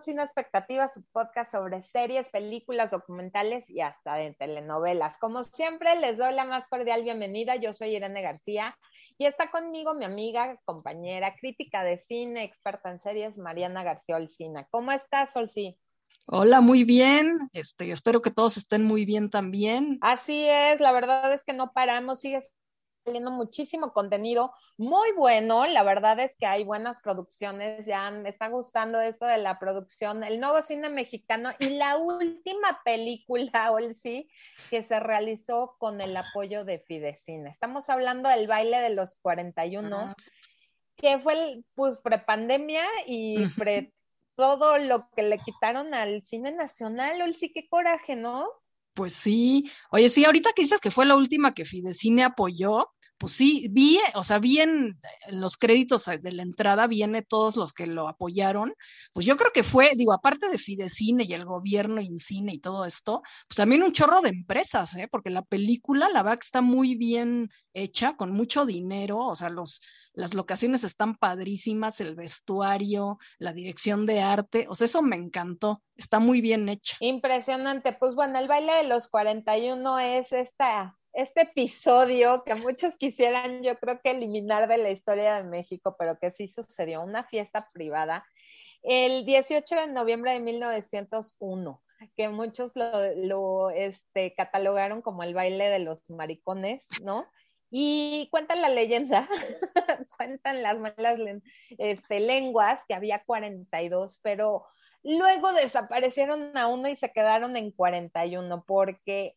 Sin Expectativas, su podcast sobre series, películas, documentales y hasta de telenovelas. Como siempre, les doy la más cordial bienvenida. Yo soy Irene García y está conmigo mi amiga, compañera, crítica de cine, experta en series, Mariana García Olcina. ¿Cómo estás, Olcí? Hola, muy bien. Este, espero que todos estén muy bien también. Así es, la verdad es que no paramos, sigues saliendo muchísimo contenido muy bueno. La verdad es que hay buenas producciones. Ya me está gustando esto de la producción, el nuevo cine mexicano y la última película, sí, que se realizó con el apoyo de Fidecine. Estamos hablando del baile de los 41, que fue el, pues prepandemia y pre todo lo que le quitaron al cine nacional. sí, qué coraje, ¿no? Pues sí, oye, sí, ahorita que dices que fue la última que Fidecine apoyó, pues sí, vi, o sea, vi en, los créditos de la entrada, viene todos los que lo apoyaron, pues yo creo que fue, digo, aparte de Fidecine y el gobierno, Incine y todo esto, pues también un chorro de empresas, ¿eh? Porque la película, la verdad está muy bien hecha, con mucho dinero, o sea, los, las locaciones están padrísimas, el vestuario, la dirección de arte, o sea, eso me encantó, está muy bien hecha. Impresionante, pues bueno, el baile de los 41 es esta este episodio que muchos quisieran, yo creo que eliminar de la historia de México, pero que sí sucedió, una fiesta privada, el 18 de noviembre de 1901 que muchos lo, este, catalogaron como el baile de los maricones, ¿no? Y cuentan la leyenda, cuentan las malas este, lenguas que había 42, pero Luego desaparecieron a uno y se quedaron en 41 porque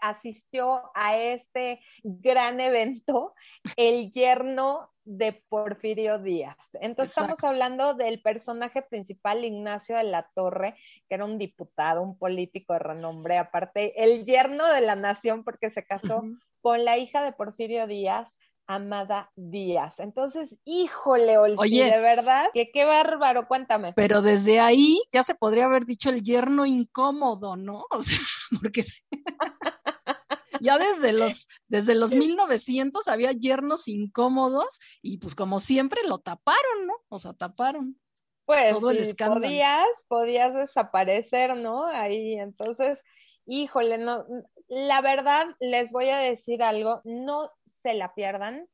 asistió a este gran evento el yerno de Porfirio Díaz. Entonces estamos hablando del personaje principal, Ignacio de la Torre, que era un diputado, un político de renombre, aparte el yerno de la nación porque se casó con la hija de Porfirio Díaz, Amada Díaz. Entonces, híjole, Oye, de verdad, que qué bárbaro, cuéntame. Pero desde ahí ya se podría haber dicho el yerno incómodo, ¿no? O sea, porque sí. ya desde los, desde los 1900 había yernos incómodos y pues como siempre lo taparon, ¿no? O sea, taparon. Pues todo el podías, podías desaparecer, ¿no? Ahí, entonces, híjole, no, la verdad, les voy a decir algo, no se la pierdan.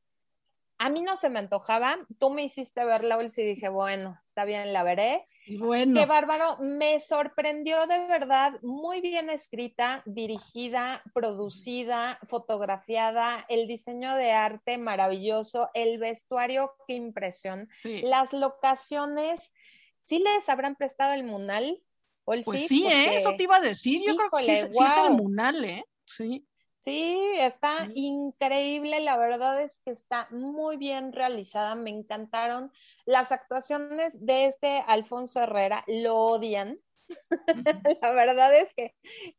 A mí no se me antojaba, tú me hiciste verla, y dije, bueno, está bien, la veré. Bueno. Qué bárbaro, me sorprendió de verdad, muy bien escrita, dirigida, producida, fotografiada, el diseño de arte maravilloso, el vestuario, qué impresión. Las locaciones, ¿sí les habrán prestado el Munal? Pues sí, ¿eh? eso te iba a decir. Yo creo que sí, es el Munal, ¿eh? Sí. Sí, está increíble, la verdad es que está muy bien realizada, me encantaron. Las actuaciones de este Alfonso Herrera lo odian. la verdad es que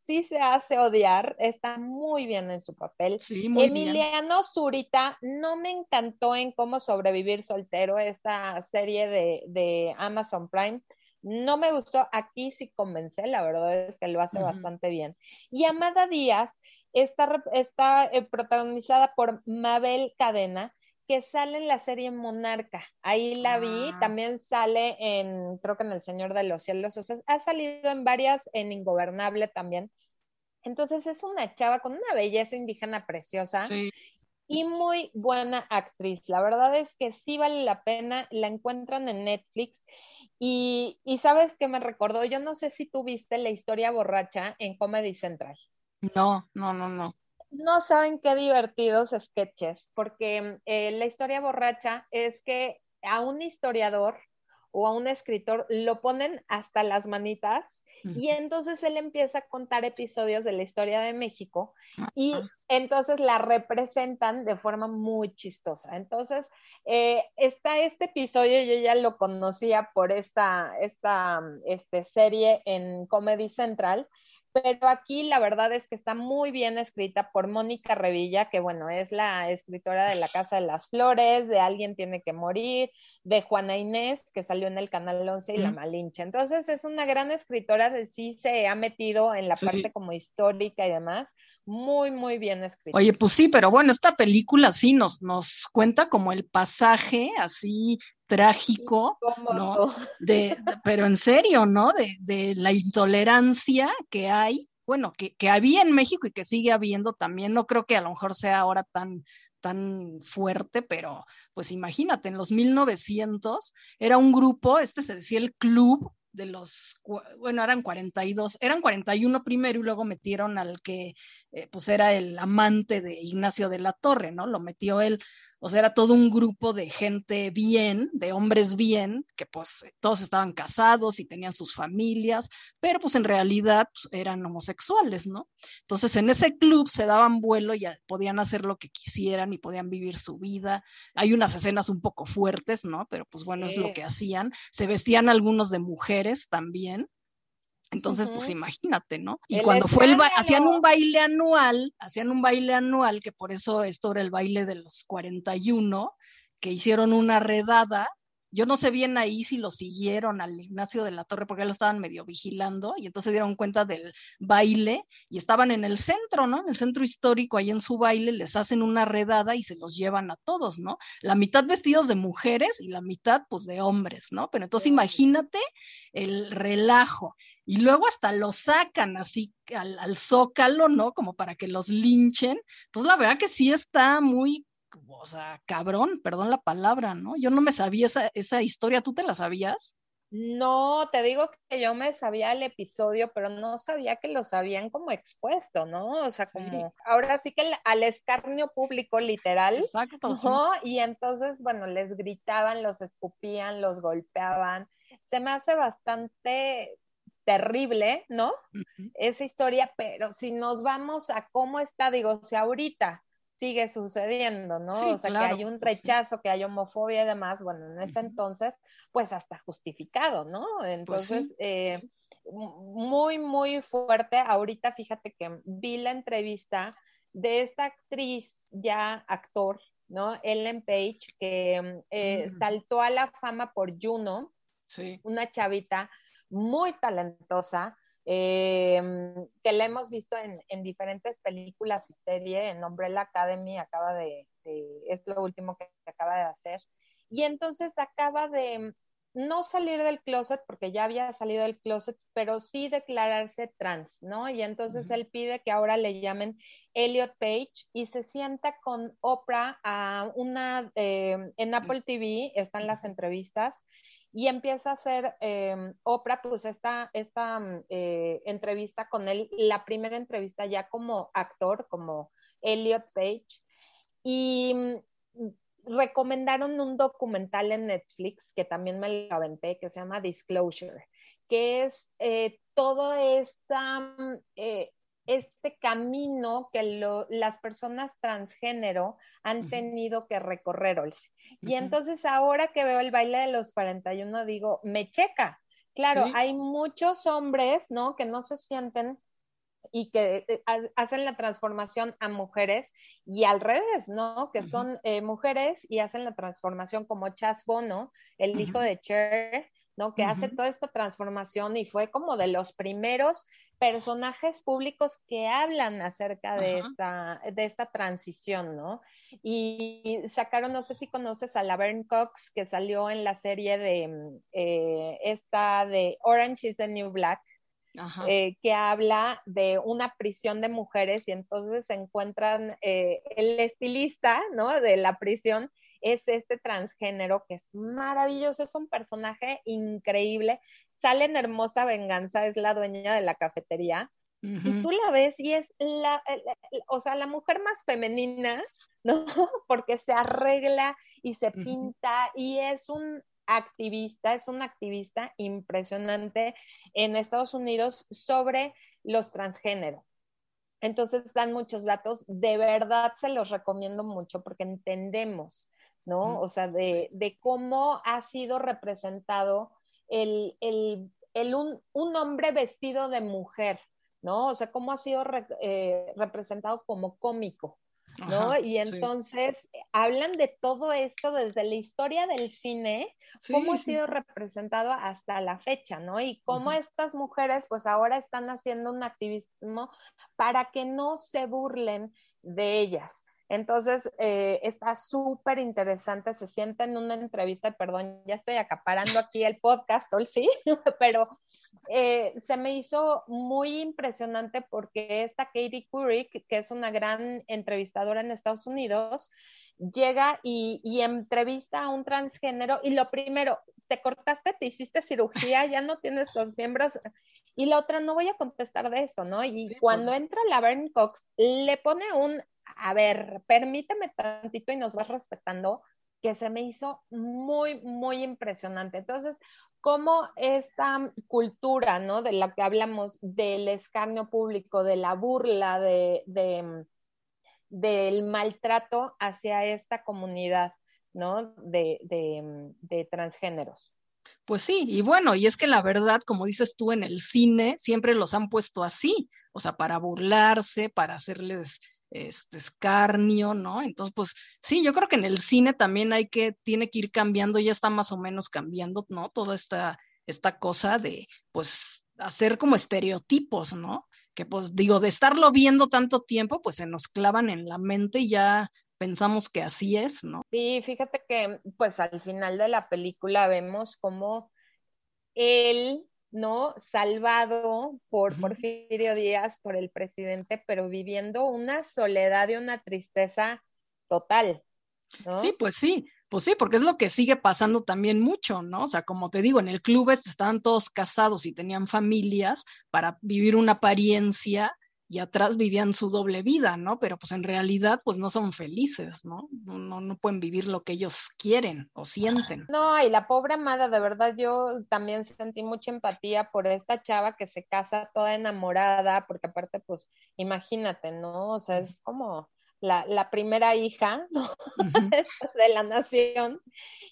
sí se hace odiar, está muy bien en su papel. Sí, muy Emiliano Zurita no me encantó en cómo sobrevivir soltero, esta serie de, de Amazon Prime no me gustó, aquí sí comencé, la verdad es que lo hace bastante bien. Y Amada Díaz está, está eh, protagonizada por Mabel Cadena, que sale en la serie Monarca. Ahí la vi, ah. también sale en, creo que en El Señor de los Cielos, o sea, ha salido en varias, en Ingobernable también. Entonces es una chava con una belleza indígena preciosa. Y muy buena actriz. La verdad es que sí vale la pena. La encuentran en Netflix y, sabes qué me recordó, yo no sé si tú viste la historia borracha en Comedy Central. No, no, no, no. No saben qué divertidos sketches, porque eh, la historia borracha es que a un historiador o a un escritor lo ponen hasta las manitas y entonces él empieza a contar episodios de la historia de México y entonces la representan de forma muy chistosa. Entonces, eh, está este episodio, yo ya lo conocía por esta, esta este, serie en Comedy Central, pero aquí la verdad es que está muy bien escrita por Mónica Revilla, que bueno, es la escritora de La Casa de las Flores, de Alguien tiene que morir, de Juana Inés, que salió en el Canal 11 y La Malinche. Entonces es una gran escritora, de sí se ha metido en la parte como histórica y demás, muy, muy bien escrita. Oye, pues sí, pero bueno, esta película sí nos, nos cuenta como el pasaje así trágico, ¿no? De, pero en serio, ¿no? De, de, la intolerancia que hay, bueno, que, que, había en México y que sigue habiendo también. No creo que a lo mejor sea ahora tan, tan fuerte, pero pues imagínate, en los 1900 era un grupo, este se decía el Club de los, bueno, eran 42, eran 41 primero y luego metieron al que eh, pues era el amante de Ignacio de la Torre, ¿no? Lo metió él o sea, era todo un grupo de gente bien, de hombres bien, que pues todos estaban casados y tenían sus familias, pero pues en realidad pues, eran homosexuales, ¿no? Entonces en ese club se daban vuelo y podían hacer lo que quisieran y podían vivir su vida. Hay unas escenas un poco fuertes, ¿no? Pero pues bueno, es lo que hacían. Se vestían algunos de mujeres también. Entonces, pues imagínate, ¿no? Y cuando fue el hacían un baile anual, hacían un baile anual, que por eso esto era el baile de los 41, que hicieron una redada yo no sé bien ahí si lo siguieron al Ignacio de la Torre porque lo estaban medio vigilando y entonces dieron cuenta del baile y estaban en el centro, ¿no? En el centro histórico, ahí en su baile, les hacen una redada y se los llevan a todos, ¿no? La mitad vestidos de mujeres y la mitad pues de hombres, ¿no? Pero entonces imagínate el relajo y luego hasta lo sacan así al, al zócalo, ¿no? Como para que los linchen. Entonces la verdad que sí está muy o sea, cabrón, perdón la palabra, ¿no? Yo no me sabía esa, esa historia, ¿tú te la sabías? No, te digo que yo me sabía el episodio, pero no sabía que los habían como expuesto, ¿no? O sea, como ahora sí que al escarnio público literal, Exacto, ¿no? Y entonces, bueno, les gritaban, los escupían, los golpeaban. Se me hace bastante terrible, ¿no? Esa historia, pero si nos vamos a cómo está, digo, si ahorita sigue sucediendo, ¿no? o sea, que hay un rechazo, que hay homofobia y demás, bueno, en ese entonces, pues hasta justificado, ¿no? Pues entonces, eh, muy, muy fuerte. Ahorita fíjate que vi la entrevista de esta actriz, ya actor, ¿no? Ellen Page, que eh, mm. saltó a la fama por Juno, una chavita muy talentosa, Em, que la hemos visto en, diferentes películas y series, en Umbrella Academy acaba de, es lo último que acaba de hacer, y entonces acaba de no salir del closet, porque ya había salido del closet, pero sí declararse trans, ¿no? Y entonces él pide que ahora le llamen Elliot Page y se sienta con Oprah a una, em, en Apple TV, están las entrevistas, y empieza a hacer eh, Oprah, pues esta, esta mm, eh, entrevista con él, la primera entrevista ya como actor, como Elliot Page, y mm, recomendaron un documental en Netflix que también me lo aventé, que se llama Disclosure, que es eh, todo esta, mm, este camino que las personas transgénero han tenido que recorrer, Y entonces ahora que veo el baile de los 41, digo, me checa. Claro, hay muchos hombres, ¿no? Que no se sienten y que eh, hacen la transformación a mujeres y al revés, ¿no? Que son eh, mujeres y hacen la transformación como Chas Bono, el hijo de Cher, ¿no? Que hace toda esta transformación y fue como de los primeros personajes públicos que hablan acerca de esta, de esta transición, ¿no? Y sacaron, no sé si conoces a Laverne Cox, que salió en la serie de mm, eh, esta de Orange is the New Black, eh, que habla de una prisión de mujeres y entonces se encuentran eh, el estilista, ¿no? De la prisión es este transgénero que es maravilloso, es un personaje increíble sale en Hermosa Venganza, es la dueña de la cafetería, y tú la ves y es la, o sea, la mujer más femenina, ¿no? Porque se arregla y se pinta y es un activista, es un activista impresionante en Estados Unidos sobre los transgéneros. Entonces dan muchos datos, de verdad se los recomiendo mucho porque entendemos, ¿no? O sea, de, de cómo ha sido representado el, un, hombre vestido de mujer, ¿no? O sea, cómo ha sido eh, representado como cómico, ¿no? y entonces hablan de todo esto desde la historia del cine, cómo ha sido representado hasta la fecha, ¿no? Y cómo estas mujeres pues ahora están haciendo un activismo para que no se burlen de ellas. Entonces, eh, está súper interesante, se siente en una entrevista, perdón, ya estoy acaparando aquí el podcast, sí, pero eh, se me hizo muy impresionante porque esta Katie Couric, que es una gran entrevistadora en Estados Unidos, llega y, y, entrevista a un transgénero y lo primero, te cortaste, te hiciste cirugía, ya no tienes los miembros. Y la otra, no voy a contestar de eso, ¿no? Y cuando pues. entra la Laverne Cox, le pone un, a ver, permíteme tantito y nos vas respetando, que se me hizo muy, muy impresionante. Entonces, cómo esta cultura, ¿no? De la que hablamos, del escarnio público, de la burla, de, de del maltrato hacia esta comunidad, ¿no? De, de, de, transgéneros. Pues sí, y bueno, y es que la verdad, como dices tú, en el cine siempre los han puesto así, o sea, para burlarse, para hacerles este escarnio, ¿no? Entonces, pues sí, yo creo que en el cine también hay que, tiene que ir cambiando, ya está más o menos cambiando, ¿no? Toda esta, esta cosa de, pues, hacer como estereotipos, ¿no? Que pues digo, de estarlo viendo tanto tiempo, pues se nos clavan en la mente y ya pensamos que así es, ¿no? Sí, fíjate que pues al final de la película vemos como él ¿no? Salvado por Porfirio Díaz, por el presidente, pero viviendo una soledad y una tristeza total. ¿no? Sí, pues sí, pues sí, porque es lo que sigue pasando también mucho, ¿no? O sea, como te digo, en el club estaban todos casados y tenían familias para vivir una apariencia y atrás vivían su doble vida, ¿no? Pero pues en realidad pues no son felices, ¿no? No, no pueden vivir lo que ellos quieren o sienten. No, y la pobre amada, de verdad yo también sentí mucha empatía por esta chava que se casa toda enamorada, porque aparte pues imagínate, ¿no? O sea, es como... La, la, primera hija ¿no? de la nación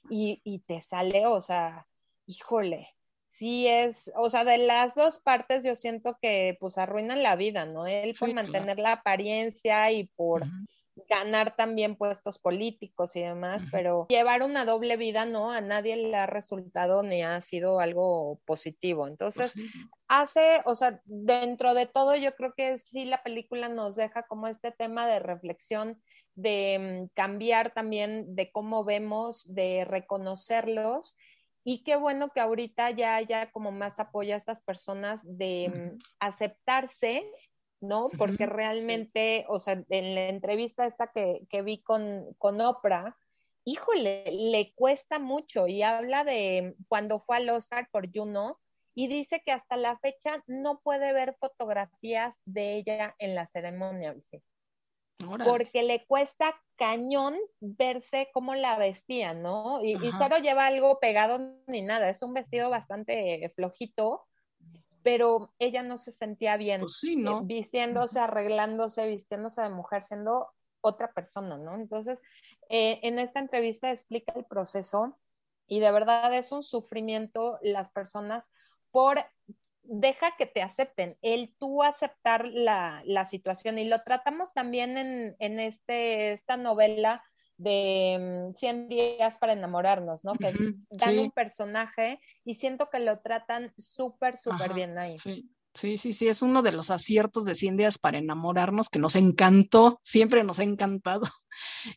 y, y, te sale, o sea, híjole, sí es, o sea, de las dos partes yo siento que pues arruinan la vida, ¿no? Él por mantener la apariencia y por ganar también puestos políticos y demás, pero llevar una doble vida, ¿no? A nadie le ha resultado ni ha sido algo positivo. Pues Entonces, hace, o sea, dentro de todo yo creo que sí la película nos deja como este tema de reflexión, de mm, cambiar también de cómo vemos, de reconocerlos y qué bueno que ahorita ya haya como más apoyo a estas personas de mm, aceptarse, ¿no? Porque realmente, o sea, en la entrevista esta que, que vi con, con Oprah, híjole, le cuesta mucho y habla de cuando fue al Oscar por Juno y dice que hasta la fecha no puede ver fotografías de ella en la ceremonia, dice porque le cuesta cañón verse cómo la vestían, ¿no? Y, y, lleva algo pegado ni nada, es un vestido bastante flojito, pero ella no se sentía bien pues sí, ¿no? vistiéndose, arreglándose, vistiéndose de mujer, siendo otra persona, ¿no? Entonces, eh, en esta entrevista explica el proceso y de verdad es un sufrimiento las personas por deja que te acepten, el tú aceptar la, situación. Y lo tratamos también en, en este, esta novela de 100 mm, días para enamorarnos, ¿no? Que dan un personaje y siento que lo tratan súper, súper bien ahí. Sí. Sí, sí, sí, es uno de los aciertos de 100 días para enamorarnos que nos encantó, siempre nos ha encantado.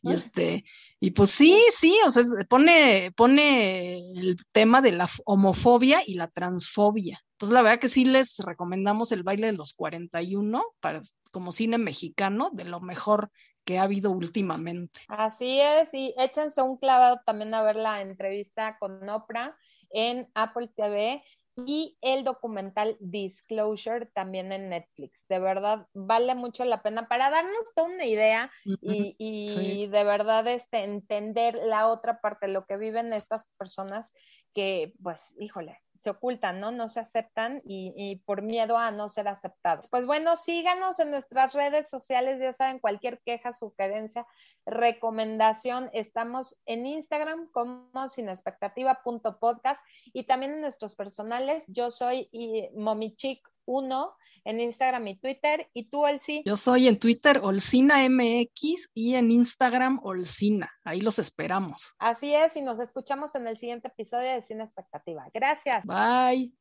Y este, y pues sí, sí, o sea, pone, pone el tema de la homofobia y la transfobia. Entonces, la verdad que sí les recomendamos el baile de los 41 para, como cine mexicano, de lo mejor que ha habido últimamente. Así es, y échense un clavado también a ver la entrevista con Oprah en Apple TV y el documental Disclosure también en Netflix. De verdad, vale mucho la pena para darnos toda una idea y, y de verdad este, entender la otra parte, lo que viven estas personas que, pues, híjole, se ocultan, ¿no? No se aceptan y, por miedo a no ser aceptados. Pues bueno, síganos en nuestras redes sociales, ya saben, cualquier queja, sugerencia, recomendación, estamos en Instagram como sinexpectativa.podcast y también en nuestros personales, yo soy Momichic uno en Instagram y Twitter. ¿Y tú, Olsi? Yo soy en Twitter Olcina MX y en Instagram Olcina. Ahí los esperamos. Así es, y nos escuchamos en el siguiente episodio de Cine Expectativa. Gracias. Bye.